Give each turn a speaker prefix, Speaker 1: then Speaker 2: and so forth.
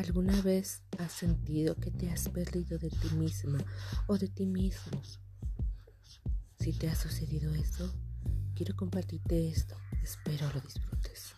Speaker 1: ¿Alguna vez has sentido que te has perdido de ti misma o de ti mismo? Si te ha sucedido eso, quiero compartirte esto. Espero lo disfrutes.